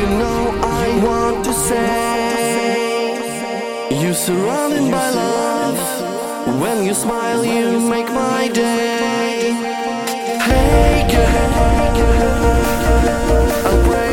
You know I want to say You surrounded by love. When you smile you make my day. Hey girl I'll pray